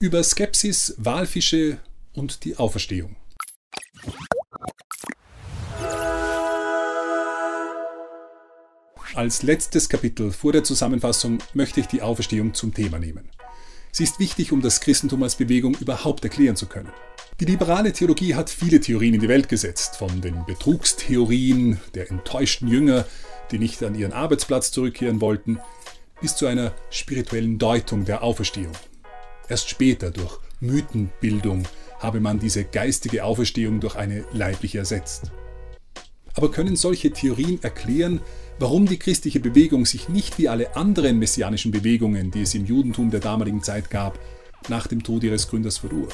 über Skepsis, Walfische und die Auferstehung. Als letztes Kapitel vor der Zusammenfassung möchte ich die Auferstehung zum Thema nehmen. Sie ist wichtig, um das Christentum als Bewegung überhaupt erklären zu können. Die liberale Theologie hat viele Theorien in die Welt gesetzt, von den Betrugstheorien der enttäuschten Jünger, die nicht an ihren Arbeitsplatz zurückkehren wollten, bis zu einer spirituellen Deutung der Auferstehung. Erst später, durch Mythenbildung, habe man diese geistige Auferstehung durch eine leibliche ersetzt. Aber können solche Theorien erklären, warum die christliche Bewegung sich nicht wie alle anderen messianischen Bewegungen, die es im Judentum der damaligen Zeit gab, nach dem Tod ihres Gründers verlor?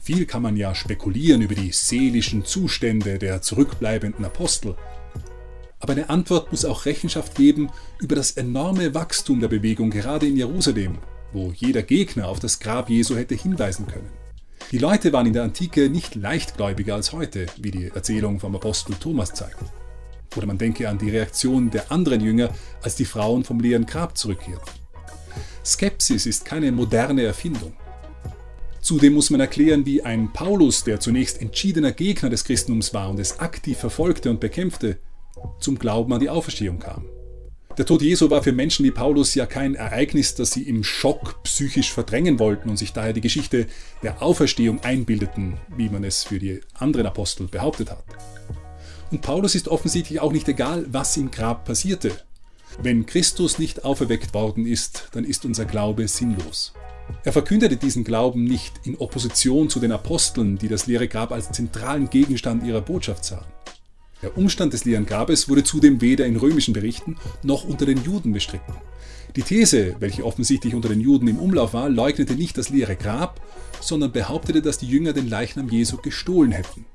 Viel kann man ja spekulieren über die seelischen Zustände der zurückbleibenden Apostel, aber eine Antwort muss auch Rechenschaft geben über das enorme Wachstum der Bewegung gerade in Jerusalem, wo jeder Gegner auf das Grab Jesu hätte hinweisen können. Die Leute waren in der Antike nicht leichtgläubiger als heute, wie die Erzählung vom Apostel Thomas zeigt. Oder man denke an die Reaktion der anderen Jünger, als die Frauen vom leeren Grab zurückkehrten. Skepsis ist keine moderne Erfindung. Zudem muss man erklären, wie ein Paulus, der zunächst entschiedener Gegner des Christentums war und es aktiv verfolgte und bekämpfte, zum Glauben an die Auferstehung kam. Der Tod Jesu war für Menschen wie Paulus ja kein Ereignis, das sie im Schock psychisch verdrängen wollten und sich daher die Geschichte der Auferstehung einbildeten, wie man es für die anderen Apostel behauptet hat. Und Paulus ist offensichtlich auch nicht egal, was im Grab passierte. Wenn Christus nicht auferweckt worden ist, dann ist unser Glaube sinnlos. Er verkündete diesen Glauben nicht in Opposition zu den Aposteln, die das leere Grab als zentralen Gegenstand ihrer Botschaft sahen. Der Umstand des leeren Grabes wurde zudem weder in römischen Berichten noch unter den Juden bestritten. Die These, welche offensichtlich unter den Juden im Umlauf war, leugnete nicht das leere Grab, sondern behauptete, dass die Jünger den Leichnam Jesu gestohlen hätten.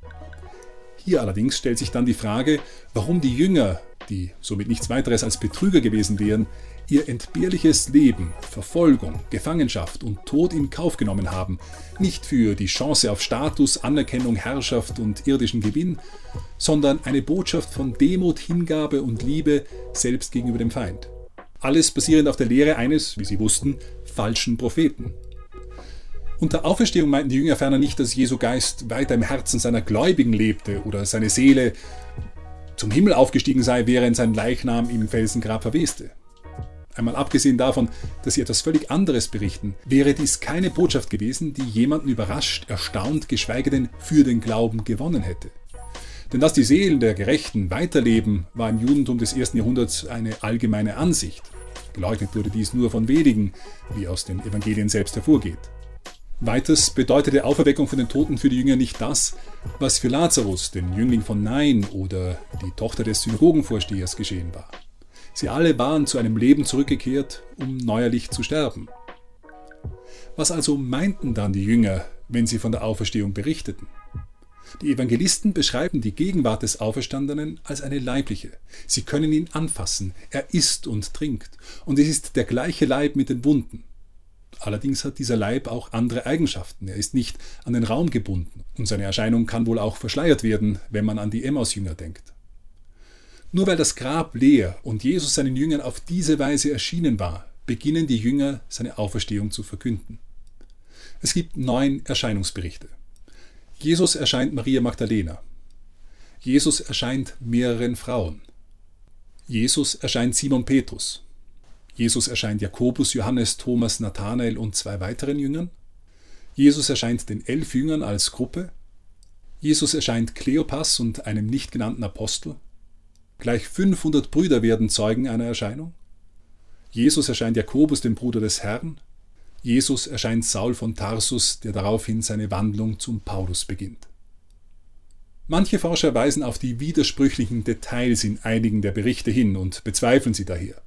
Hier allerdings stellt sich dann die Frage, warum die Jünger, die somit nichts weiteres als Betrüger gewesen wären, ihr entbehrliches Leben, Verfolgung, Gefangenschaft und Tod in Kauf genommen haben, nicht für die Chance auf Status, Anerkennung, Herrschaft und irdischen Gewinn, sondern eine Botschaft von Demut, Hingabe und Liebe selbst gegenüber dem Feind. Alles basierend auf der Lehre eines, wie sie wussten, falschen Propheten. Unter Auferstehung meinten die Jünger ferner nicht, dass Jesu Geist weiter im Herzen seiner Gläubigen lebte oder seine Seele zum Himmel aufgestiegen sei, während sein Leichnam im Felsengrab verweste. Einmal abgesehen davon, dass sie etwas völlig anderes berichten, wäre dies keine Botschaft gewesen, die jemanden überrascht, erstaunt, geschweige denn für den Glauben gewonnen hätte. Denn dass die Seelen der Gerechten weiterleben, war im Judentum des ersten Jahrhunderts eine allgemeine Ansicht. Geleugnet wurde dies nur von wenigen, wie aus den Evangelien selbst hervorgeht. Weiters bedeutete Auferweckung von den Toten für die Jünger nicht das, was für Lazarus, den Jüngling von Nain oder die Tochter des Synagogenvorstehers geschehen war. Sie alle waren zu einem Leben zurückgekehrt, um neuerlich zu sterben. Was also meinten dann die Jünger, wenn sie von der Auferstehung berichteten? Die Evangelisten beschreiben die Gegenwart des Auferstandenen als eine leibliche. Sie können ihn anfassen, er isst und trinkt, und es ist der gleiche Leib mit den Wunden. Allerdings hat dieser Leib auch andere Eigenschaften. Er ist nicht an den Raum gebunden und seine Erscheinung kann wohl auch verschleiert werden, wenn man an die Emmaus-Jünger denkt. Nur weil das Grab leer und Jesus seinen Jüngern auf diese Weise erschienen war, beginnen die Jünger seine Auferstehung zu verkünden. Es gibt neun Erscheinungsberichte. Jesus erscheint Maria Magdalena. Jesus erscheint mehreren Frauen. Jesus erscheint Simon Petrus. Jesus erscheint Jakobus, Johannes, Thomas, Nathanael und zwei weiteren Jüngern. Jesus erscheint den elf Jüngern als Gruppe. Jesus erscheint Kleopas und einem nicht genannten Apostel. Gleich 500 Brüder werden Zeugen einer Erscheinung. Jesus erscheint Jakobus, dem Bruder des Herrn. Jesus erscheint Saul von Tarsus, der daraufhin seine Wandlung zum Paulus beginnt. Manche Forscher weisen auf die widersprüchlichen Details in einigen der Berichte hin und bezweifeln sie daher.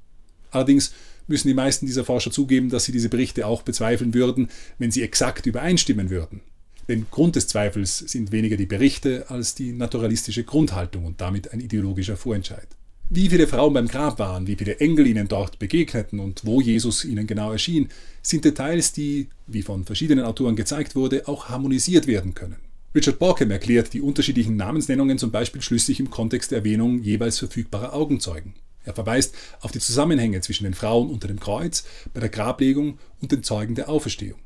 Allerdings müssen die meisten dieser Forscher zugeben, dass sie diese Berichte auch bezweifeln würden, wenn sie exakt übereinstimmen würden. Denn Grund des Zweifels sind weniger die Berichte als die naturalistische Grundhaltung und damit ein ideologischer Vorentscheid. Wie viele Frauen beim Grab waren, wie viele Engel ihnen dort begegneten und wo Jesus ihnen genau erschien, sind Details, die, wie von verschiedenen Autoren gezeigt wurde, auch harmonisiert werden können. Richard Borkham erklärt die unterschiedlichen Namensnennungen zum Beispiel schlüssig im Kontext der Erwähnung jeweils verfügbarer Augenzeugen. Er verweist auf die Zusammenhänge zwischen den Frauen unter dem Kreuz, bei der Grablegung und den Zeugen der Auferstehung.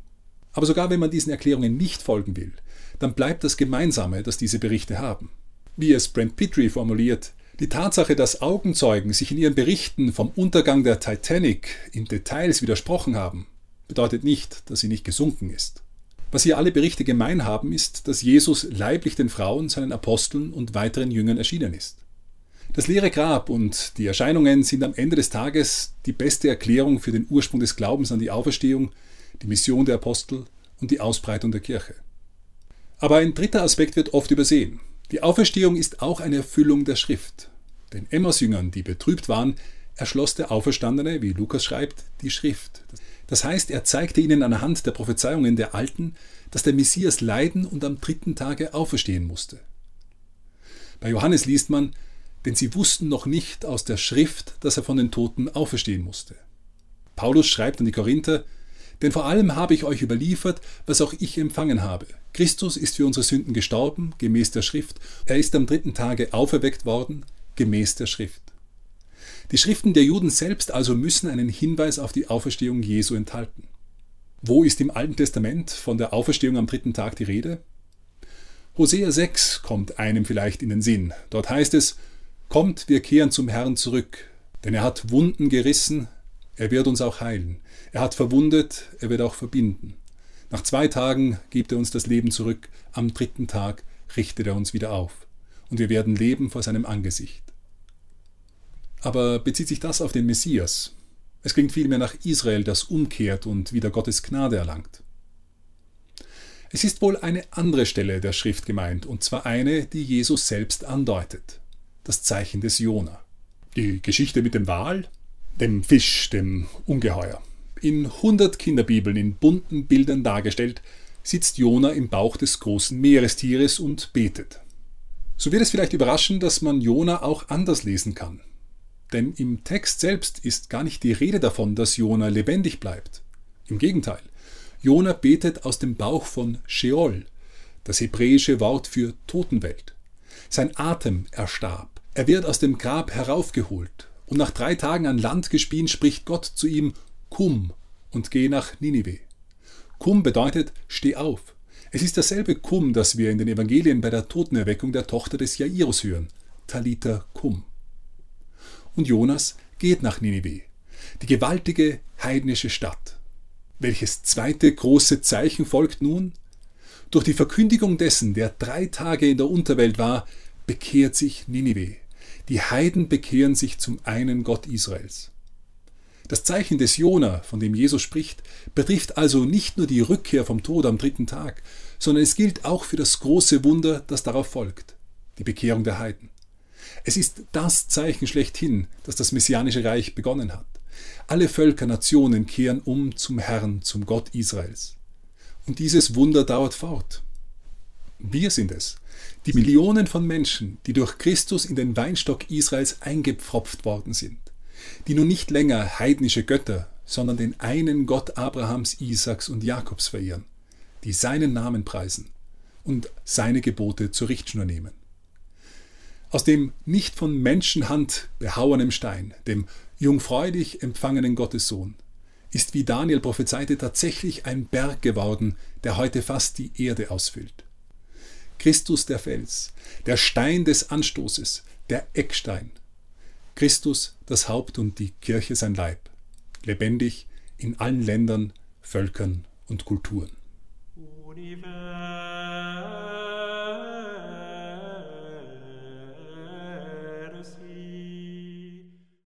Aber sogar wenn man diesen Erklärungen nicht folgen will, dann bleibt das Gemeinsame, das diese Berichte haben. Wie es Brent Petrie formuliert, die Tatsache, dass Augenzeugen sich in ihren Berichten vom Untergang der Titanic in Details widersprochen haben, bedeutet nicht, dass sie nicht gesunken ist. Was hier alle Berichte gemein haben, ist, dass Jesus leiblich den Frauen, seinen Aposteln und weiteren Jüngern erschienen ist. Das leere Grab und die Erscheinungen sind am Ende des Tages die beste Erklärung für den Ursprung des Glaubens an die Auferstehung, die Mission der Apostel und die Ausbreitung der Kirche. Aber ein dritter Aspekt wird oft übersehen. Die Auferstehung ist auch eine Erfüllung der Schrift. Den Emmaus-Jüngern, die betrübt waren, erschloss der Auferstandene, wie Lukas schreibt, die Schrift. Das heißt, er zeigte ihnen anhand der Prophezeiungen der Alten, dass der Messias leiden und am dritten Tage auferstehen musste. Bei Johannes liest man, denn sie wussten noch nicht aus der Schrift, dass er von den Toten auferstehen musste. Paulus schreibt an die Korinther, denn vor allem habe ich euch überliefert, was auch ich empfangen habe. Christus ist für unsere Sünden gestorben, gemäß der Schrift. Er ist am dritten Tage auferweckt worden, gemäß der Schrift. Die Schriften der Juden selbst also müssen einen Hinweis auf die Auferstehung Jesu enthalten. Wo ist im Alten Testament von der Auferstehung am dritten Tag die Rede? Hosea 6 kommt einem vielleicht in den Sinn. Dort heißt es, Kommt, wir kehren zum Herrn zurück, denn er hat Wunden gerissen, er wird uns auch heilen. Er hat verwundet, er wird auch verbinden. Nach zwei Tagen gibt er uns das Leben zurück, am dritten Tag richtet er uns wieder auf, und wir werden leben vor seinem Angesicht. Aber bezieht sich das auf den Messias? Es klingt vielmehr nach Israel, das umkehrt und wieder Gottes Gnade erlangt. Es ist wohl eine andere Stelle der Schrift gemeint, und zwar eine, die Jesus selbst andeutet das Zeichen des Jona. Die Geschichte mit dem Wal, dem Fisch, dem Ungeheuer. In 100 Kinderbibeln in bunten Bildern dargestellt, sitzt Jona im Bauch des großen Meerestieres und betet. So wird es vielleicht überraschen, dass man Jona auch anders lesen kann. Denn im Text selbst ist gar nicht die Rede davon, dass Jona lebendig bleibt. Im Gegenteil, Jona betet aus dem Bauch von Sheol, das hebräische Wort für Totenwelt. Sein Atem erstarb. Er wird aus dem Grab heraufgeholt, und nach drei Tagen an Land gespien spricht Gott zu ihm, Kum und geh nach Ninive. Kum bedeutet, steh auf. Es ist dasselbe Kum, das wir in den Evangelien bei der Totenerweckung der Tochter des Jairus hören, Talita Kum. Und Jonas geht nach Ninive, die gewaltige heidnische Stadt. Welches zweite große Zeichen folgt nun? Durch die Verkündigung dessen, der drei Tage in der Unterwelt war, bekehrt sich Ninive. Die Heiden bekehren sich zum einen Gott Israels. Das Zeichen des Jona, von dem Jesus spricht, betrifft also nicht nur die Rückkehr vom Tod am dritten Tag, sondern es gilt auch für das große Wunder, das darauf folgt, die Bekehrung der Heiden. Es ist das Zeichen schlechthin, das das messianische Reich begonnen hat. Alle Völker, Nationen kehren um zum Herrn, zum Gott Israels. Und dieses Wunder dauert fort. Wir sind es, die Millionen von Menschen, die durch Christus in den Weinstock Israels eingepfropft worden sind, die nun nicht länger heidnische Götter, sondern den einen Gott Abrahams, Isaaks und Jakobs verehren, die seinen Namen preisen und seine Gebote zur Richtschnur nehmen. Aus dem nicht von Menschenhand behauenem Stein, dem jungfräulich empfangenen Gottessohn, ist, wie Daniel prophezeite, tatsächlich ein Berg geworden, der heute fast die Erde ausfüllt. Christus der Fels, der Stein des Anstoßes, der Eckstein. Christus das Haupt und die Kirche sein Leib, lebendig in allen Ländern, Völkern und Kulturen. Universum.